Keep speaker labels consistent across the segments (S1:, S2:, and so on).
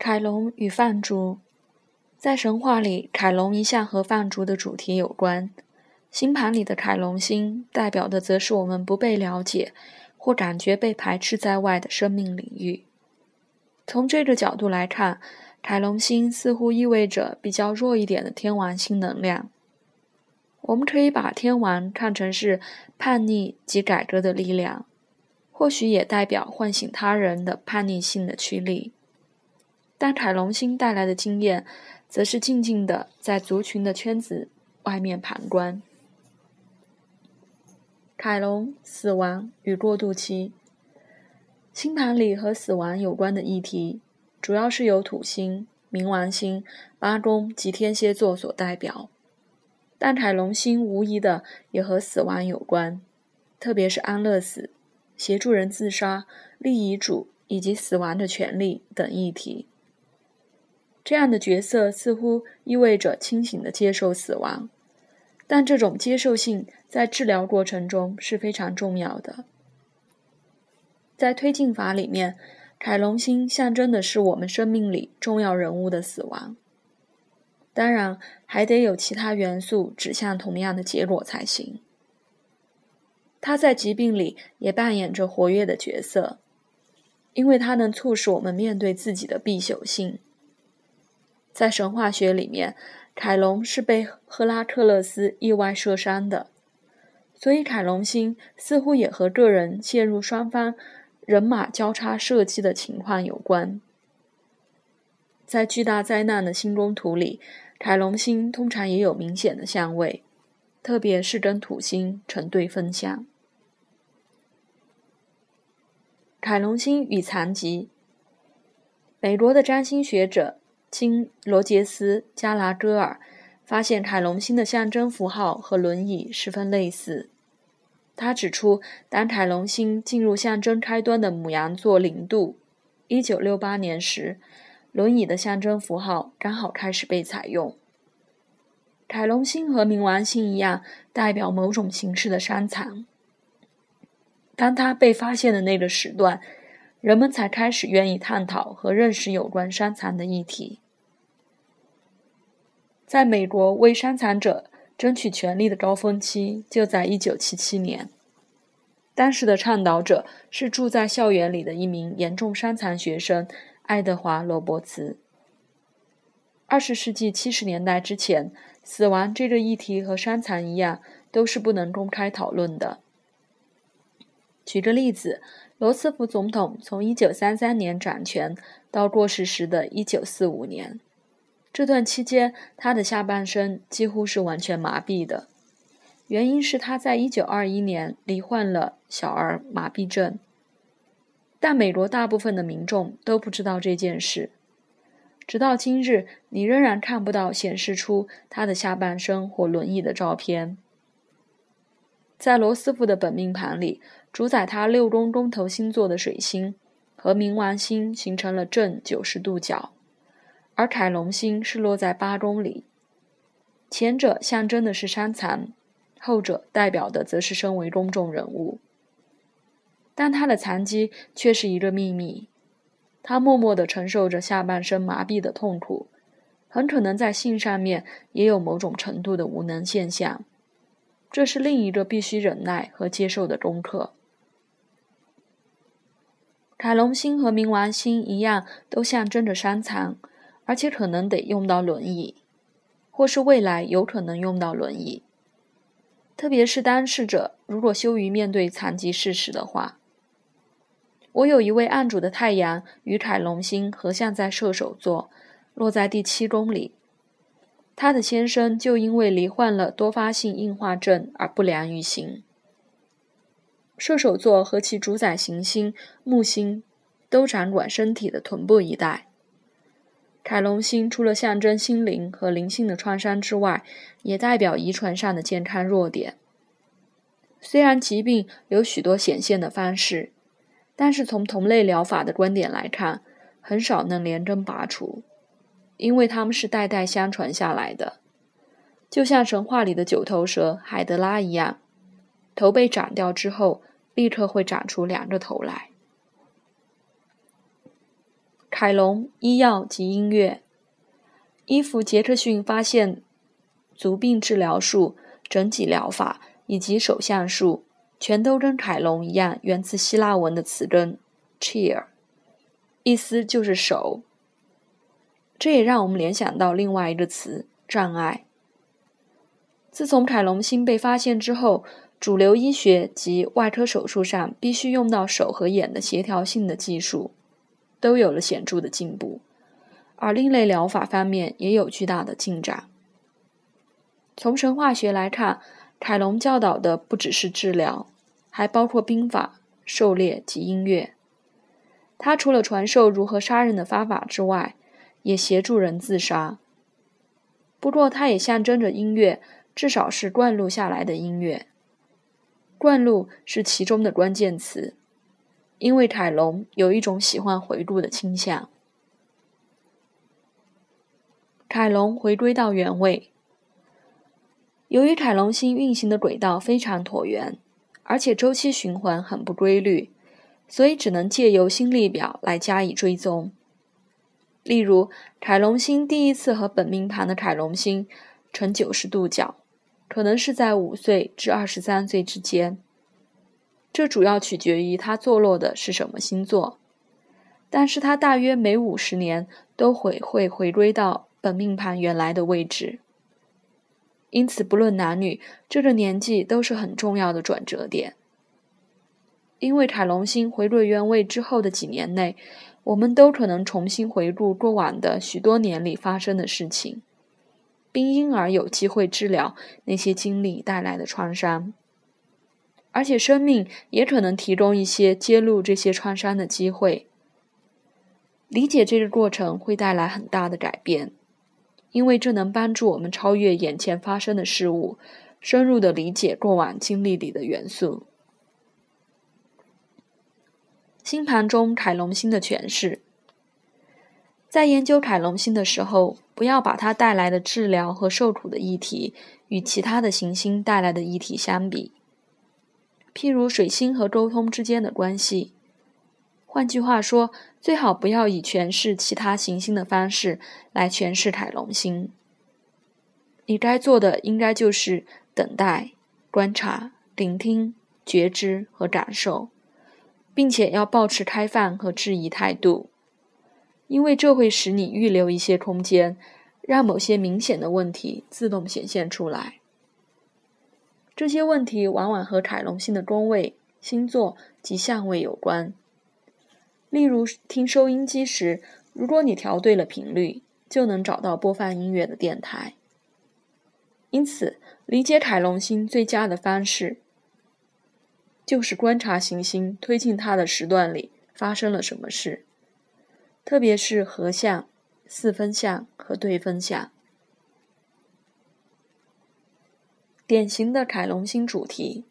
S1: 凯龙与泛竹，在神话里，凯龙一向和泛竹的主题有关。星盘里的凯龙星代表的则是我们不被了解或感觉被排斥在外的生命领域。从这个角度来看，凯龙星似乎意味着比较弱一点的天王星能量。我们可以把天王看成是叛逆及改革的力量，或许也代表唤醒他人的叛逆性的驱力。但凯龙星带来的经验，则是静静的在族群的圈子外面旁观。凯龙死亡与过渡期，星盘里和死亡有关的议题，主要是由土星、冥王星、八宫及天蝎座所代表。但凯龙星无疑的也和死亡有关，特别是安乐死、协助人自杀、立遗嘱以及死亡的权利等议题。这样的角色似乎意味着清醒的接受死亡，但这种接受性在治疗过程中是非常重要的。在推进法里面，凯龙星象征的是我们生命里重要人物的死亡。当然，还得有其他元素指向同样的结果才行。它在疾病里也扮演着活跃的角色，因为它能促使我们面对自己的必朽性。在神话学里面，凯龙是被赫拉克勒斯意外射伤的，所以凯龙星似乎也和个人陷入双方人马交叉射击的情况有关。在巨大灾难的星宫图里，凯龙星通常也有明显的相位，特别是跟土星成对分相。凯龙星与残疾，美国的占星学者。经罗杰斯·加拉戈尔发现，凯龙星的象征符号和轮椅十分类似。他指出，当凯龙星进入象征开端的母羊座零度（一九六八年）时，轮椅的象征符号刚好开始被采用。凯龙星和冥王星一样，代表某种形式的伤残。当它被发现的那个时段。人们才开始愿意探讨和认识有关伤残的议题。在美国为伤残者争取权利的高峰期就在1977年，当时的倡导者是住在校园里的一名严重伤残学生爱德华·罗伯茨。20世纪70年代之前，死亡这个议题和伤残一样，都是不能公开讨论的。举个例子。罗斯福总统从1933年掌权到过世时的1945年，这段期间，他的下半身几乎是完全麻痹的。原因是他在1921年罹患了小儿麻痹症。但美国大部分的民众都不知道这件事。直到今日，你仍然看不到显示出他的下半身或轮椅的照片。在罗斯福的本命盘里。主宰他六宫宫头星座的水星和冥王星形成了正九十度角，而凯龙星是落在八宫里。前者象征的是伤残，后者代表的则是身为公众人物。但他的残疾却是一个秘密，他默默地承受着下半身麻痹的痛苦，很可能在性上面也有某种程度的无能现象，这是另一个必须忍耐和接受的功课。凯龙星和冥王星一样，都象征着伤残，而且可能得用到轮椅，或是未来有可能用到轮椅。特别是当事者如果羞于面对残疾事实的话。我有一位案主的太阳与凯龙星合相在射手座，落在第七宫里。他的先生就因为罹患了多发性硬化症而不良于行。射手座和其主宰行星木星都掌管身体的臀部一带。凯龙星除了象征心灵和灵性的创伤之外，也代表遗传上的健康弱点。虽然疾病有许多显现的方式，但是从同类疗法的观点来看，很少能连根拔除，因为它们是代代相传下来的，就像神话里的九头蛇海德拉一样，头被斩掉之后。立刻会长出两个头来。凯龙医药及音乐。伊芙杰克逊发现足病治疗术、整脊疗法以及手相术，全都跟凯龙一样，源自希腊文的词根 “chair”，意思就是手。这也让我们联想到另外一个词“障碍”。自从凯龙星被发现之后，主流医学及外科手术上必须用到手和眼的协调性的技术，都有了显著的进步，而另类疗法方面也有巨大的进展。从神话学来看，凯龙教导的不只是治疗，还包括兵法、狩猎及音乐。他除了传授如何杀人的方法之外，也协助人自杀。不过，它也象征着音乐，至少是灌录下来的音乐。灌录是其中的关键词，因为凯龙有一种喜欢回顾的倾向。凯龙回归到原位。由于凯龙星运行的轨道非常椭圆，而且周期循环很不规律，所以只能借由星历表来加以追踪。例如，凯龙星第一次和本命盘的凯龙星成九十度角，可能是在五岁至二十三岁之间。这主要取决于它坐落的是什么星座，但是它大约每五十年都会会回归到本命盘原来的位置。因此，不论男女，这个年纪都是很重要的转折点。因为凯龙星回归原位之后的几年内。我们都可能重新回顾过往的许多年里发生的事情，并因而有机会治疗那些经历带来的创伤，而且生命也可能提供一些揭露这些创伤的机会。理解这个过程会带来很大的改变，因为这能帮助我们超越眼前发生的事物，深入的理解过往经历里的元素。星盘中凯龙星的诠释，在研究凯龙星的时候，不要把它带来的治疗和受苦的议题与其他的行星带来的议题相比，譬如水星和沟通之间的关系。换句话说，最好不要以诠释其他行星的方式来诠释凯龙星。你该做的应该就是等待、观察、聆听、觉知和感受。并且要保持开放和质疑态度，因为这会使你预留一些空间，让某些明显的问题自动显现出来。这些问题往往和凯龙星的宫位、星座及相位有关。例如，听收音机时，如果你调对了频率，就能找到播放音乐的电台。因此，理解凯龙星最佳的方式。就是观察行星推进它的时段里发生了什么事，特别是合相、四分相和对分相。典型的凯龙星主题，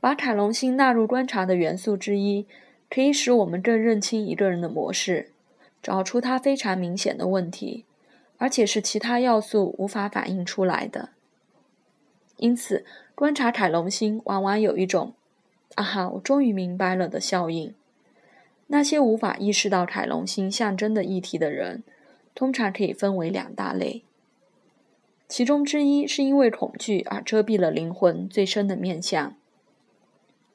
S1: 把凯龙星纳入观察的元素之一，可以使我们更认清一个人的模式，找出他非常明显的问题，而且是其他要素无法反映出来的。因此。观察凯龙星，往往有一种“啊哈，我终于明白了”的效应。那些无法意识到凯龙星象征的议题的人，通常可以分为两大类。其中之一是因为恐惧而遮蔽了灵魂最深的面相；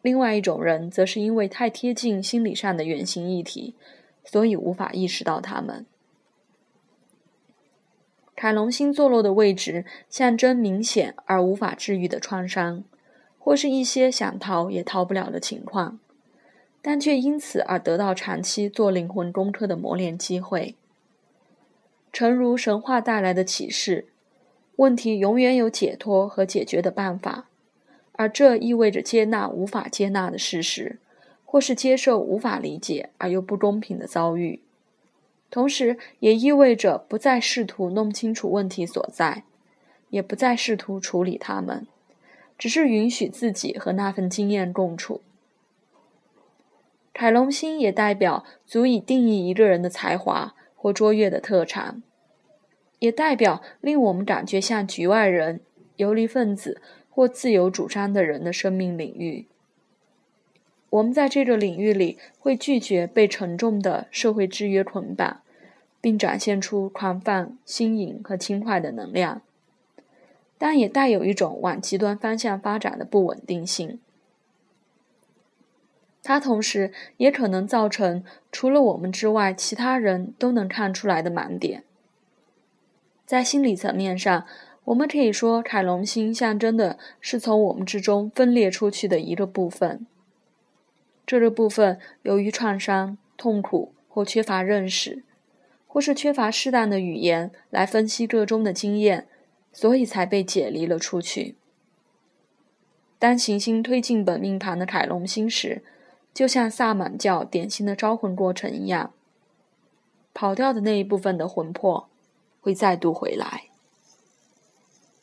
S1: 另外一种人，则是因为太贴近心理上的原型议题，所以无法意识到他们。凯龙星坐落的位置象征明显而无法治愈的创伤，或是一些想逃也逃不了的情况，但却因此而得到长期做灵魂功课的磨练机会。诚如神话带来的启示，问题永远有解脱和解决的办法，而这意味着接纳无法接纳的事实，或是接受无法理解而又不公平的遭遇。同时，也意味着不再试图弄清楚问题所在，也不再试图处理它们，只是允许自己和那份经验共处。凯龙星也代表足以定义一个人的才华或卓越的特长，也代表令我们感觉像局外人、游离分子或自由主张的人的生命领域。我们在这个领域里会拒绝被沉重的社会制约捆绑，并展现出狂放、新颖和轻快的能量，但也带有一种往极端方向发展的不稳定性。它同时也可能造成除了我们之外其他人都能看出来的盲点。在心理层面上，我们可以说，凯龙星象征的是从我们之中分裂出去的一个部分。这个部分由于创伤、痛苦或缺乏认识，或是缺乏适当的语言来分析个中的经验，所以才被解离了出去。当行星推进本命盘的凯龙星时，就像萨满教典型的招魂过程一样，跑掉的那一部分的魂魄会再度回来。